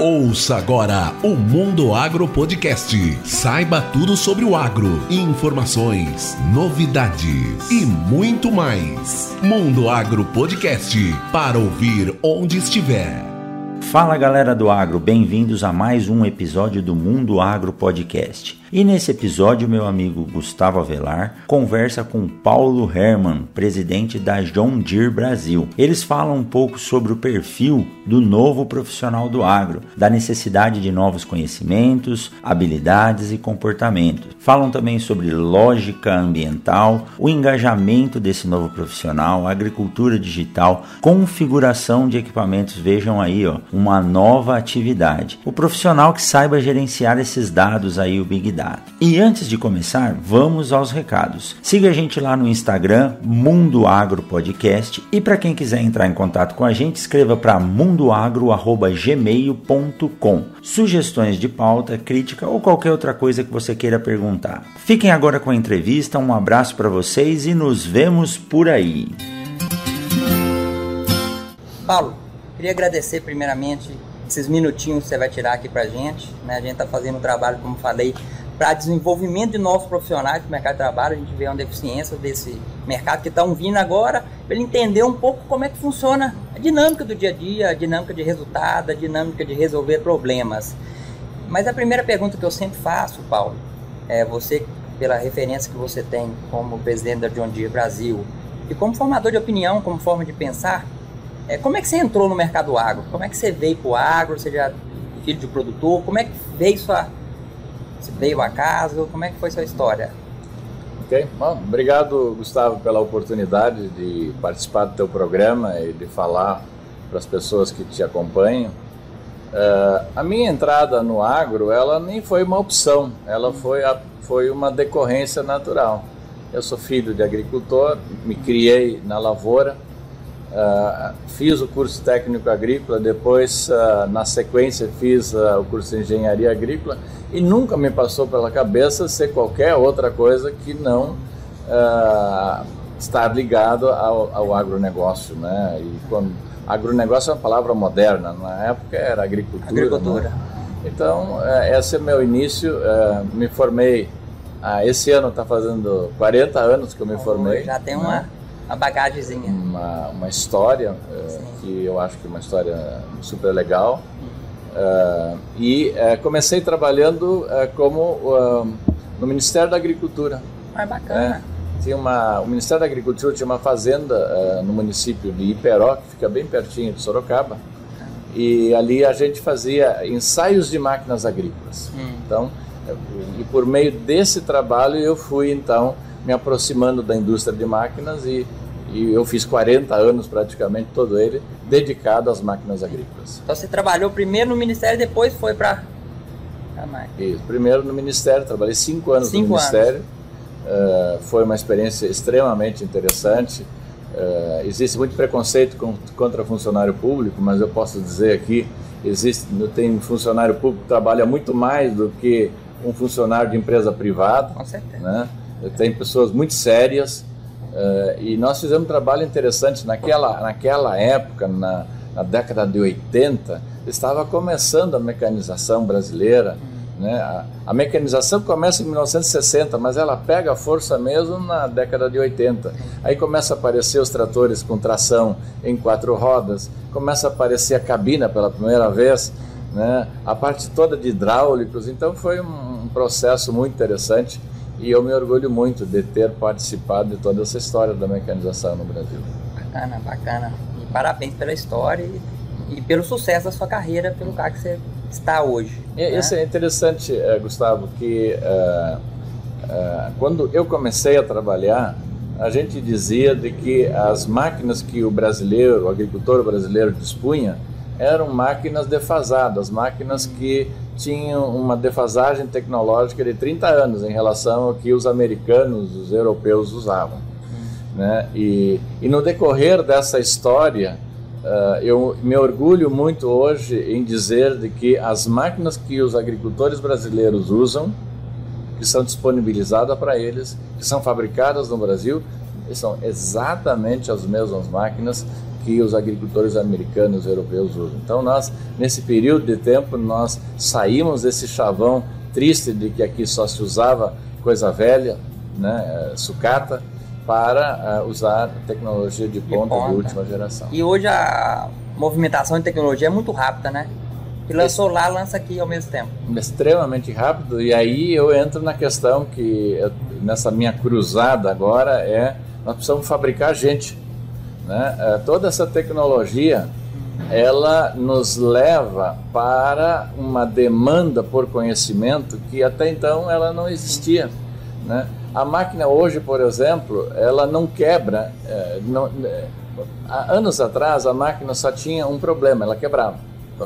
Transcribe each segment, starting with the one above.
Ouça agora o Mundo Agro Podcast. Saiba tudo sobre o agro, informações, novidades e muito mais. Mundo Agro Podcast para ouvir onde estiver. Fala galera do agro, bem-vindos a mais um episódio do Mundo Agro Podcast. E nesse episódio, meu amigo Gustavo Avelar conversa com Paulo Herman, presidente da John Deere Brasil. Eles falam um pouco sobre o perfil do novo profissional do agro, da necessidade de novos conhecimentos, habilidades e comportamentos. Falam também sobre lógica ambiental, o engajamento desse novo profissional, agricultura digital, configuração de equipamentos. Vejam aí, ó, uma nova atividade. O profissional que saiba gerenciar esses dados aí, o Big Data e antes de começar, vamos aos recados. Siga a gente lá no Instagram, Mundo Agro Podcast. E para quem quiser entrar em contato com a gente, escreva para mundoagro.gmail.com. Sugestões de pauta, crítica ou qualquer outra coisa que você queira perguntar. Fiquem agora com a entrevista, um abraço para vocês e nos vemos por aí. Paulo, queria agradecer primeiramente esses minutinhos que você vai tirar aqui pra gente. Né? A gente está fazendo um trabalho, como falei, para desenvolvimento de novos profissionais do mercado de trabalho. A gente vê uma deficiência desse mercado que estão vindo agora, para ele entender um pouco como é que funciona a dinâmica do dia a dia, a dinâmica de resultado, a dinâmica de resolver problemas. Mas a primeira pergunta que eu sempre faço, Paulo, é você, pela referência que você tem como presidente da John Deere Brasil e como formador de opinião, como forma de pensar, é, como é que você entrou no mercado agro? Como é que você veio para o agro? Você já é filho de produtor? Como é que veio sua se veio acaso? Como é que foi sua história? Ok, bom, obrigado Gustavo pela oportunidade de participar do teu programa e de falar para as pessoas que te acompanham. Uh, a minha entrada no agro, ela nem foi uma opção, ela foi, a, foi uma decorrência natural. Eu sou filho de agricultor, me criei na lavoura, Uh, fiz o curso técnico agrícola, depois, uh, na sequência, fiz uh, o curso de engenharia agrícola e nunca me passou pela cabeça ser qualquer outra coisa que não estar ligado ao, ao, agronegócio. Né? E quando, agronegócio é uma palavra moderna, na época era agricultura. agricultura. Né? Então, esse é meu início. me formei, esse ano está fazendo 40 anos que eu me formei. Já tem uma. Né? Uma bagagemzinha. Uma, uma história, uh, que eu acho que é uma história super legal. Uh, e uh, comecei trabalhando como no Ministério da Agricultura. Ah, bacana. É, tinha uma, o Ministério da Agricultura tinha uma fazenda no município de Iperó, que fica bem pertinho de Sorocaba. E ali a gente fazia ensaios de máquinas agrícolas. Hum. Então, e por meio desse trabalho eu fui então me aproximando da indústria de máquinas e e eu fiz 40 anos praticamente todo ele dedicado às máquinas agrícolas. Então você trabalhou primeiro no Ministério e depois foi para Isso, primeiro no Ministério, trabalhei cinco anos cinco no Ministério. Uh, foi uma experiência extremamente interessante. Uh, existe muito preconceito com, contra funcionário público, mas eu posso dizer aqui, existe, tem um funcionário público que trabalha muito mais do que um funcionário de empresa privada. Com certeza. Né? Tem pessoas muito sérias, Uh, e nós fizemos um trabalho interessante naquela, naquela época, na, na década de 80, estava começando a mecanização brasileira. Né? A, a, mecanização começa em 1960, mas ela pega força mesmo na década de 80. Aí começa a aparecer os tratores com tração em quatro rodas, começa a aparecer a cabina pela primeira vez, né? a parte toda de hidráulicos. Então foi um, um processo muito interessante e eu me orgulho muito de ter participado de toda essa história da mecanização no Brasil. Bacana, bacana. E parabéns pela história e, e pelo sucesso da sua carreira, pelo lugar que você está hoje. É, né? Isso é interessante, uh, Gustavo, que uh, uh, quando eu comecei a trabalhar, a gente dizia de que as máquinas que o brasileiro, o agricultor brasileiro dispunha, eram máquinas defasadas, máquinas que tinham uma defasagem tecnológica de 30 anos em relação ao que os americanos, os europeus usavam. Né? E, e no decorrer dessa história, uh, eu me orgulho muito hoje em dizer de que as máquinas que os agricultores brasileiros usam, que são disponibilizadas para eles, que são fabricadas no Brasil, são exatamente as mesmas máquinas que os agricultores americanos e europeus usam. Então nós, nesse período de tempo, nós saímos desse chavão triste de que aqui só se usava coisa velha, né, sucata, para uh, usar tecnologia de ponta, de de última geração. E hoje a movimentação de tecnologia é muito rápida, né? E lançou lá, lança aqui ao mesmo tempo. Extremamente rápido. E aí eu entro na questão que nessa minha cruzada agora é nós precisamos fabricar gente. Né? É, toda essa tecnologia ela nos leva para uma demanda por conhecimento que até então ela não existia. Né? A máquina hoje, por exemplo, ela não quebra. É, não, é, há anos atrás a máquina só tinha um problema, ela quebrava.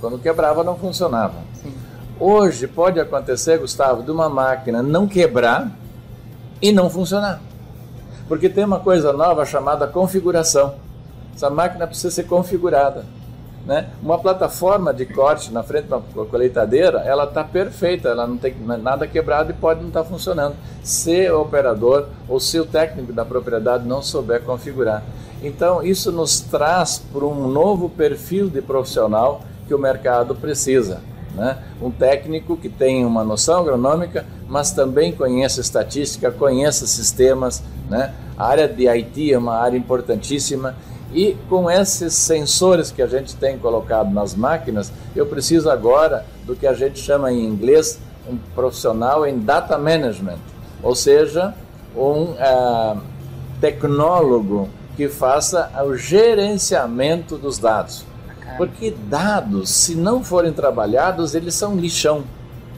Quando quebrava, não funcionava. Sim. Hoje pode acontecer, Gustavo, de uma máquina não quebrar e não funcionar. Porque tem uma coisa nova chamada configuração. Essa máquina precisa ser configurada. Né? Uma plataforma de corte na frente da colheitadeira, ela está perfeita, ela não tem nada quebrado e pode não estar tá funcionando. Se o operador ou se o técnico da propriedade não souber configurar. Então, isso nos traz para um novo perfil de profissional que o mercado precisa. Né? Um técnico que tem uma noção agronômica, mas também conheça estatística, conheça sistemas. Né? A área de IT é uma área importantíssima e com esses sensores que a gente tem colocado nas máquinas, eu preciso agora do que a gente chama em inglês um profissional em data management, ou seja, um uh, tecnólogo que faça o gerenciamento dos dados. Porque dados, se não forem trabalhados, eles são lixão.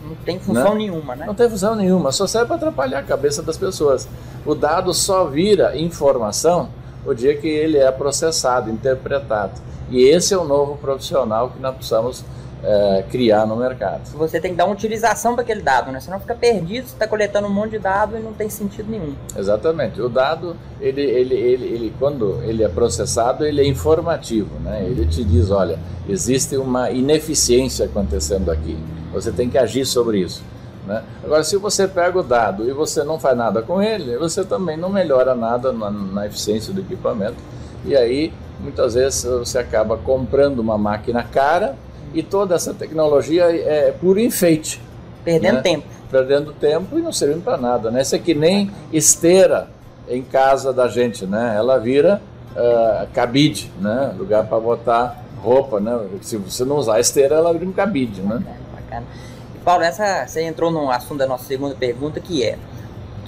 Não tem função né? nenhuma, né? Não tem função nenhuma, só serve para atrapalhar a cabeça das pessoas. O dado só vira informação o dia que ele é processado, interpretado. E esse é o novo profissional que nós precisamos é, criar no mercado. Você tem que dar uma utilização para aquele dado, né? Senão fica perdido, você está coletando um monte de dado e não tem sentido nenhum. Exatamente. O dado, ele, ele, ele, ele, quando ele é processado, ele é informativo, né? Ele te diz, olha, existe uma ineficiência acontecendo aqui. Você tem que agir sobre isso. Né? Agora, se você pega o dado e você não faz nada com ele, você também não melhora nada na, na eficiência do equipamento. E aí, muitas vezes, você acaba comprando uma máquina cara e toda essa tecnologia é puro enfeite. Perdendo né? tempo. Perdendo tempo e não servindo para nada. Né? Isso é que nem esteira em casa da gente, né? Ela vira uh, cabide, né? Lugar para botar roupa, né? Se você não usar a esteira, ela vira um cabide, né? Bacana, bacana. E Paulo, essa, você entrou no assunto da nossa segunda pergunta, que é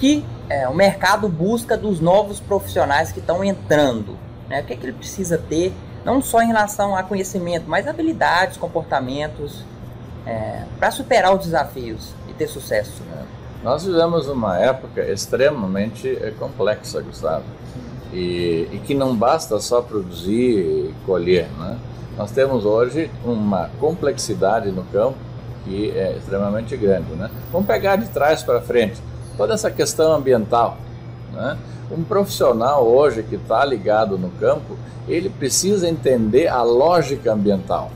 que é, o mercado busca dos novos profissionais que estão entrando. Né? O que, é que ele precisa ter não só em relação a conhecimento, mas habilidades, comportamentos, é, para superar os desafios e ter sucesso. É. Nós vivemos uma época extremamente é, complexa, Gustavo, e, e, que não basta só produzir e colher. Né? Nós temos hoje uma complexidade no campo que é extremamente grande. Né? Vamos pegar de trás para frente toda essa questão ambiental. Né? Um profissional hoje que está ligado no campo, ele precisa entender a lógica ambiental.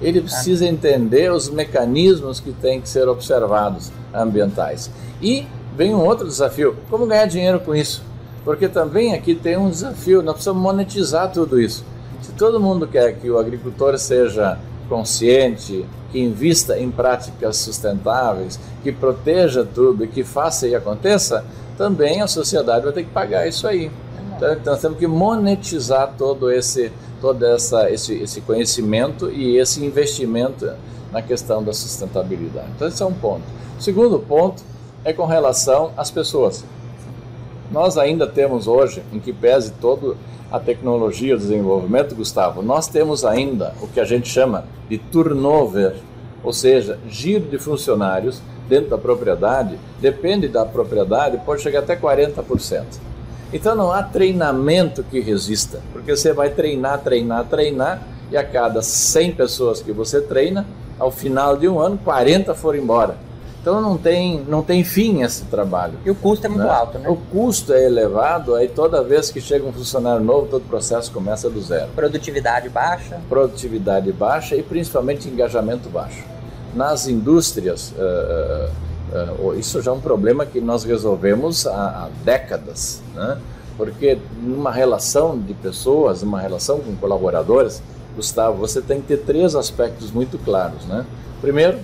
Ele precisa entender os mecanismos que têm que ser observados ambientais. E vem um outro desafio: como ganhar dinheiro com isso? Porque também aqui tem um desafio, nós precisamos monetizar tudo isso. Se todo mundo quer que o agricultor seja consciente, que invista em práticas sustentáveis, que proteja tudo e que faça e aconteça, também a sociedade vai ter que pagar isso aí. Então, nós temos que monetizar todo esse, todo essa, esse, esse conhecimento e esse investimento na questão da sustentabilidade. Então, esse é um ponto. O segundo ponto é com relação às pessoas. Nós ainda temos hoje, em que pese toda a tecnologia, o desenvolvimento, Gustavo, nós temos ainda o que a gente chama de turnover, ou seja, giro de funcionários dentro da propriedade, depende da propriedade, pode chegar até 40%. Então não há treinamento que resista, porque você vai treinar, treinar, treinar, e a cada 100 pessoas que você treina, ao final de um ano, 40 foram embora. Então não tem, não tem fim esse trabalho. E o custo é muito né? alto, né? O custo é elevado, aí toda vez que chega um funcionário novo, todo o processo começa do zero. Produtividade baixa. Produtividade baixa e principalmente engajamento baixo. Nas indústrias, uh, uh, isso já é um problema que nós resolvemos há, há décadas. Né? Porque numa relação de pessoas, numa relação com colaboradores, Gustavo, você tem que ter três aspectos muito claros, né? Primeiro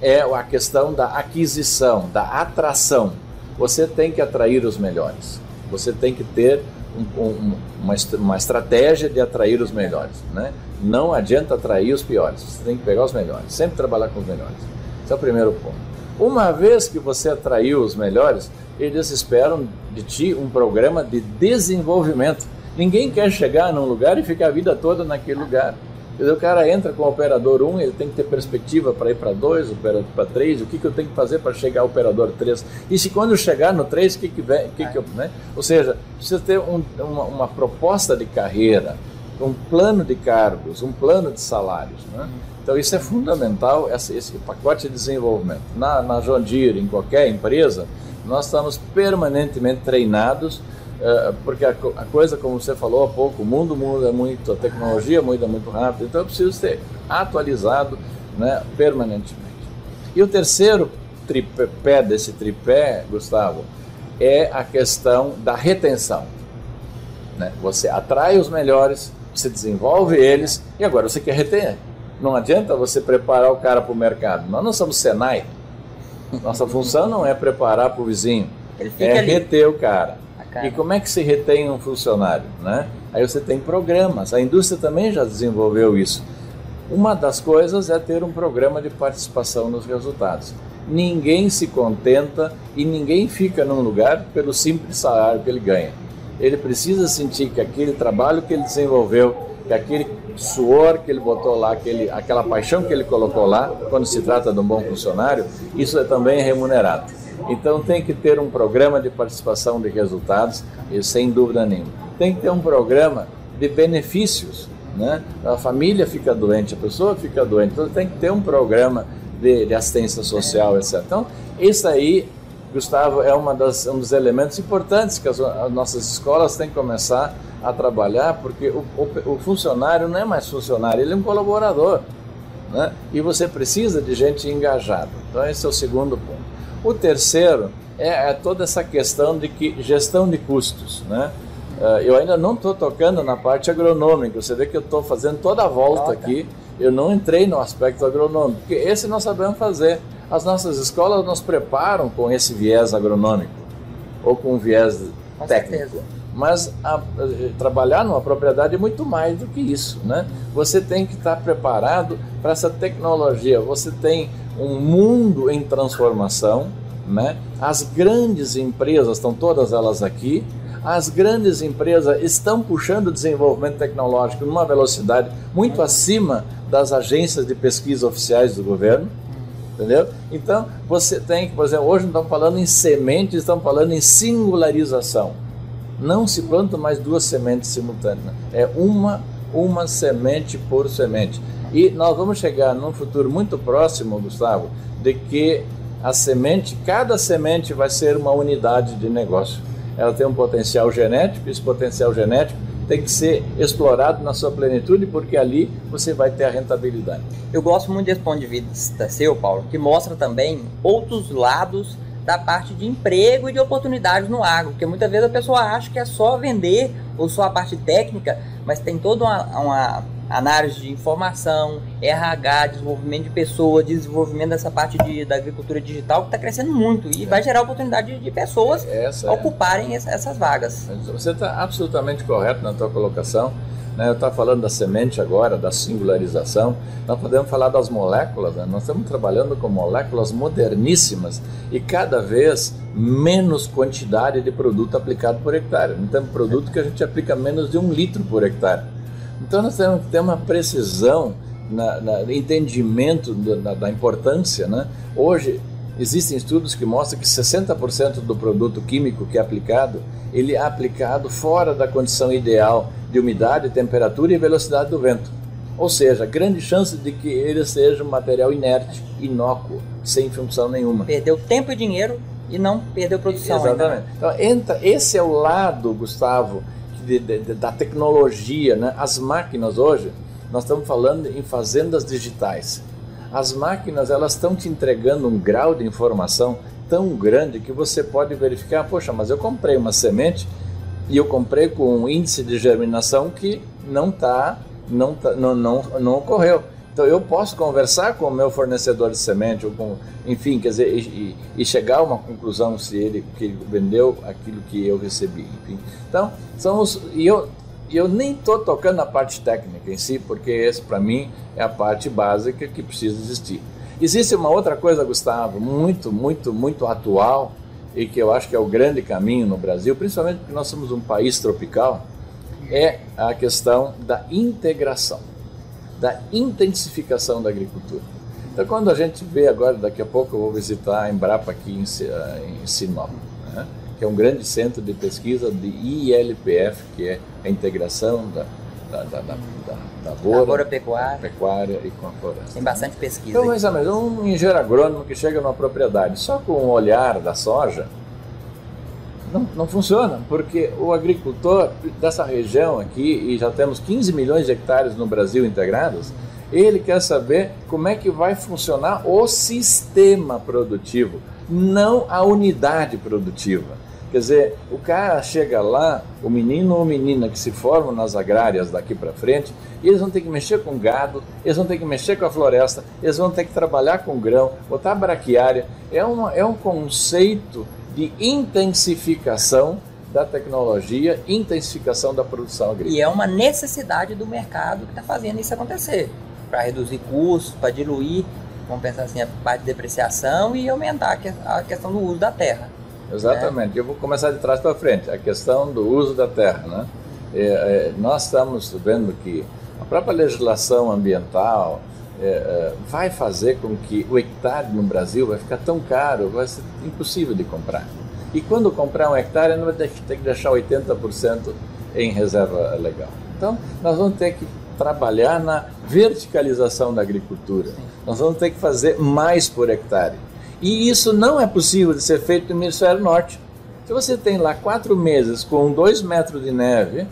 é a questão da aquisição, da atração. Você tem que atrair os melhores. Você tem que ter um, um, uma, uma estratégia de atrair os melhores, né? Não adianta atrair os piores. Você tem que pegar os melhores. Sempre trabalhar com os melhores. Esse é o primeiro ponto. Uma vez que você atraiu os melhores, eles esperam de ti um programa de desenvolvimento. Ninguém quer chegar num lugar e ficar a vida toda naquele lugar. O cara entra com o operador 1, ele tem que ter perspectiva para ir para 2, para 3, o que, que eu tenho que fazer para chegar ao operador 3? E se quando eu chegar no 3, o que, que, vem, que, que eu. Né? Ou seja, precisa ter um, uma, uma, proposta de carreira, um plano de cargos, um plano de salários. Né? Então isso é fundamental, esse, esse pacote de desenvolvimento. Na, na John Deere, em qualquer empresa, nós estamos permanentemente treinados porque a, coisa, como você falou há pouco, o mundo muda muito, a tecnologia muda muito rápido, então eu preciso ser atualizado né, permanentemente. E o terceiro tripé desse tripé, Gustavo, é a questão da retenção. Né? Você atrai os melhores, você desenvolve eles e agora você quer reter. Não adianta você preparar o cara para o mercado. Nós não somos Senai. Nossa função não é preparar para o vizinho, é ali. reter o cara. E como é que se retém um funcionário? Né? Aí você tem programas. A indústria também já desenvolveu isso. Uma das coisas é ter um programa de participação nos resultados. Ninguém se contenta e ninguém fica num lugar pelo simples salário que ele ganha. Ele precisa sentir que aquele trabalho que ele desenvolveu, que aquele suor que ele botou lá, aquele, aquela paixão que ele colocou lá, quando se trata de um bom funcionário, isso é também remunerado. Então tem que ter um programa de participação de resultados, e sem dúvida nenhuma. Tem que ter um programa de benefícios. Né? A família fica doente, a pessoa fica doente, então tem que ter um programa de, de assistência social, etc. Então, isso aí, Gustavo, é uma das, um dos elementos importantes que as, as nossas escolas têm que começar a trabalhar, porque o, o, o funcionário não é mais funcionário, ele é um colaborador. Né? E você precisa de gente engajada. Então, esse é o segundo ponto. O terceiro é, é toda essa questão de que gestão de custos, né? Uh, eu ainda não estou tocando na parte agronômica. Você vê que eu estou fazendo toda a volta aqui. Eu não entrei no aspecto agronômico, porque esse nós sabemos fazer. As nossas escolas nos preparam com esse viés agronômico ou com viés com técnico. Certeza. Mas a, a, trabalhar numa propriedade é muito mais do que isso, né? Você tem que estar preparado para essa tecnologia. Você tem um mundo em transformação, né? As grandes empresas estão todas elas aqui. As grandes empresas estão puxando o desenvolvimento tecnológico numa velocidade muito acima das agências de pesquisa oficiais do governo. Entendeu? Então, você tem que, por exemplo, hoje não estamos falando em sementes, estamos falando em singularização. Não se planta mais duas sementes simultâneas. É uma, uma semente por semente. E nós vamos chegar num futuro muito próximo, Gustavo, de que a semente, cada semente vai ser uma unidade de negócio. Ela tem um potencial genético, esse potencial genético tem que ser explorado na sua plenitude, porque ali você vai ter a rentabilidade. Eu gosto muito desse ponto de vista seu, Paulo, que mostra também outros lados da parte de emprego e de oportunidades no agro, porque muitas vezes a pessoa acha que é só vender ou só a parte técnica, mas tem toda uma, uma análise de informação, RH, desenvolvimento de pessoas, desenvolvimento dessa parte de, da agricultura digital que está crescendo muito e é. vai gerar oportunidade de, pessoas Essa é. ocuparem é. essas vagas. Você está absolutamente correto na sua colocação. Né? Eu estava falando da semente agora, da singularização. Nós podemos falar das moléculas. Né? Nós estamos trabalhando com moléculas moderníssimas e cada vez menos quantidade de produto aplicado por hectare. Não temos produto que a gente aplica menos de um litro por hectare. Então nós temos que ter uma precisão na, na entendimento da, da, importância. Né? Hoje existem estudos que mostram que 60% do produto químico que é aplicado, ele é aplicado fora da condição ideal de umidade, temperatura e velocidade do vento. Ou seja, grande chance de que ele seja um material inerte, inócuo, sem função nenhuma. Perdeu tempo e dinheiro e não perdeu produção. Exatamente. Ainda. Então, entra, esse é o lado, Gustavo, de, de, da tecnologia, né? As máquinas hoje, nós estamos falando em fazendas digitais. As máquinas elas estão te entregando um grau de informação tão grande que você pode verificar, poxa, mas eu comprei uma semente e eu comprei com um índice de germinação que não tá, não, tá, não, não, não ocorreu. Então eu posso conversar com o meu fornecedor de semente, ou com, enfim, quer dizer, e, e, chegar a uma conclusão se ele, que ele vendeu aquilo que eu recebi. Enfim. Então, somos, e eu, eu nem estou tocando na parte técnica em si, porque esse para mim é a parte básica que precisa existir. Existe uma outra coisa, Gustavo, muito, muito, muito atual e que eu acho que é o grande caminho no Brasil, principalmente porque nós somos um país tropical, é a questão da integração da intensificação da agricultura. Então, quando a gente vê agora, daqui a pouco eu vou visitar a Embrapa aqui em, em Sinop, né? que é um grande centro de pesquisa de ILPF, que é a integração da, da, da, da, da lavoura, pecuária. pecuária e com a floresta. Tem bastante pesquisa. Então, mais ou menos, um engenheiro agrônomo que chega numa propriedade só com o olhar da soja, não, não funciona, porque o agricultor dessa região aqui, e já temos 15 milhões de hectares no Brasil integrados, ele quer saber como é que vai funcionar o sistema produtivo, não a unidade produtiva. Quer dizer, o cara chega lá, o menino ou menina que se formam nas agrárias daqui para frente, e eles vão ter que mexer com gado, eles vão ter que mexer com a floresta, eles vão ter que trabalhar com grão, botar braquiária. É, uma, é um conceito de intensificação da tecnologia, intensificação da produção agrícola. E é uma necessidade do mercado que está fazendo isso acontecer, para reduzir custos, para diluir, vamos pensar assim, a parte de depreciação e aumentar a questão do uso da terra. Exatamente. Né? Eu vou começar de trás para frente, a questão do uso da terra. Né? É, é, nós estamos vendo que a própria legislação ambiental, é, é, vai fazer com que o hectare no Brasil vai ficar tão caro, vai ser impossível de comprar. E quando comprar um hectare, não vai ter que deixar 80% em reserva legal. Então, nós vamos ter que trabalhar na verticalização da agricultura. Nós vamos ter que fazer mais por hectare. E isso não é possível de ser feito no hemisfério norte. Se você tem lá quatro meses com dois metros de neve,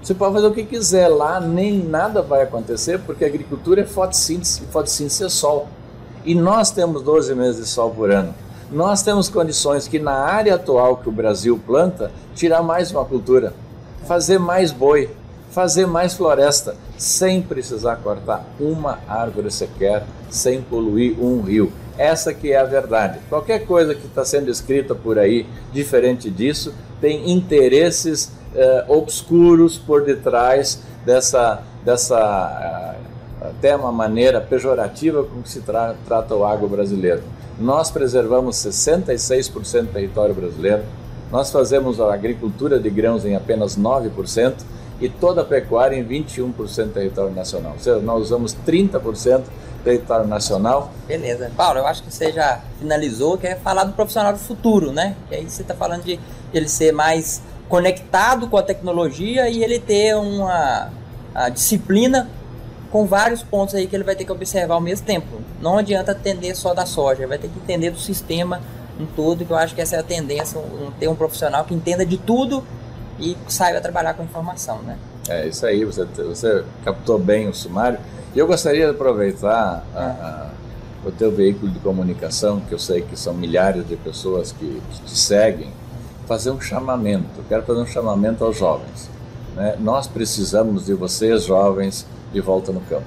você pode fazer o que quiser lá, nem nada vai acontecer, porque a agricultura é fotossíntese, e fotossíntese é sol. E nós temos 12 meses de sol por ano. Nós temos condições que na área atual que o Brasil planta, tirar mais uma cultura, fazer mais boi, fazer mais floresta, sem precisar cortar uma árvore sequer, sem poluir um rio. Essa que é a verdade. Qualquer coisa que está sendo escrita por aí diferente disso tem interesses eh, obscuros por detrás dessa, dessa uh, até uma maneira pejorativa com que se tra trata o agro brasileiro. Nós preservamos 66% do território brasileiro, nós fazemos a agricultura de grãos em apenas 9% e toda a pecuária em 21% do território nacional. Ou seja, nós usamos 30% do território nacional. Beleza. Paulo, eu acho que você já finalizou, que é falar do profissional do futuro, né? Que aí você está falando de ele ser mais conectado com a tecnologia e ele ter uma disciplina com vários pontos aí que ele vai ter que observar ao mesmo tempo. Não adianta atender só da soja, vai ter que entender do sistema em todo, que eu acho que essa é a tendência, um, ter um profissional que entenda de tudo e saiba trabalhar com informação, né? É isso aí, você, você captou bem o sumário. E eu gostaria de aproveitar a, a, o teu veículo de comunicação, que eu sei que são milhares de pessoas que te seguem, fazer um chamamento. Eu quero fazer um chamamento aos jovens. Né? Nós precisamos de vocês, jovens, de volta no campo.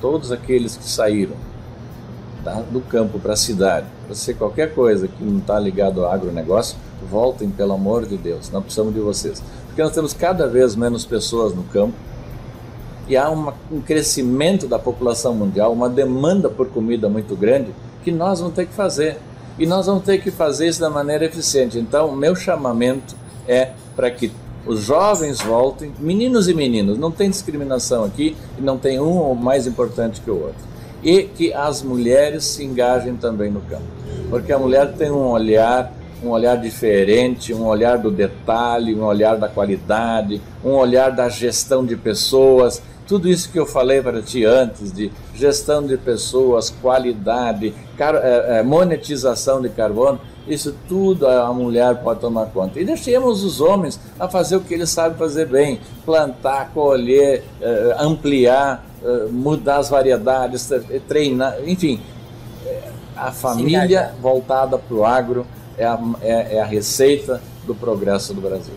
Todos aqueles que saíram da, do campo para a cidade, para ser qualquer coisa que não está ligado ao agronegócio, voltem, pelo amor de Deus. Nós precisamos de vocês. Porque nós temos cada vez menos pessoas no campo e há uma, um crescimento da população mundial, uma demanda por comida muito grande que nós vamos ter que fazer. E nós vamos ter que fazer isso da maneira eficiente. Então, meu chamamento é para que os jovens voltem, meninos e meninas, não tem discriminação aqui, e não tem um mais importante que o outro. E que as mulheres se engajem também no campo. Porque a mulher tem um olhar, um olhar diferente, um olhar do detalhe, um olhar da qualidade, um olhar da gestão de pessoas, tudo isso que eu falei para ti antes de gestão de pessoas, qualidade, é, é, monetização de carbono, isso tudo a mulher pode tomar conta. E deixemos os homens a fazer o que eles sabem fazer bem: plantar, colher, é, ampliar, mudar as variedades, treinar, enfim. A família voltada para o agro é a, é, é a receita do progresso do Brasil.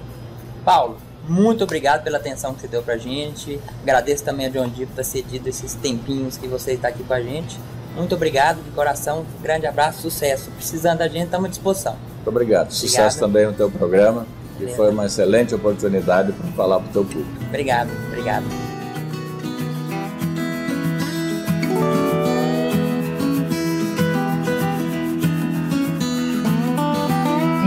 Paulo, muito obrigado pela atenção que você deu pra gente. Agradeço também a John Deere por ter cedido esses tempinhos que você está aqui com a gente. Muito obrigado, de coração. Um grande abraço, sucesso. Precisando da gente, estamos à disposição. Muito obrigado. Sucesso também no teu programa. Que foi uma excelente oportunidade para falar para o teu público. Obrigado, obrigado.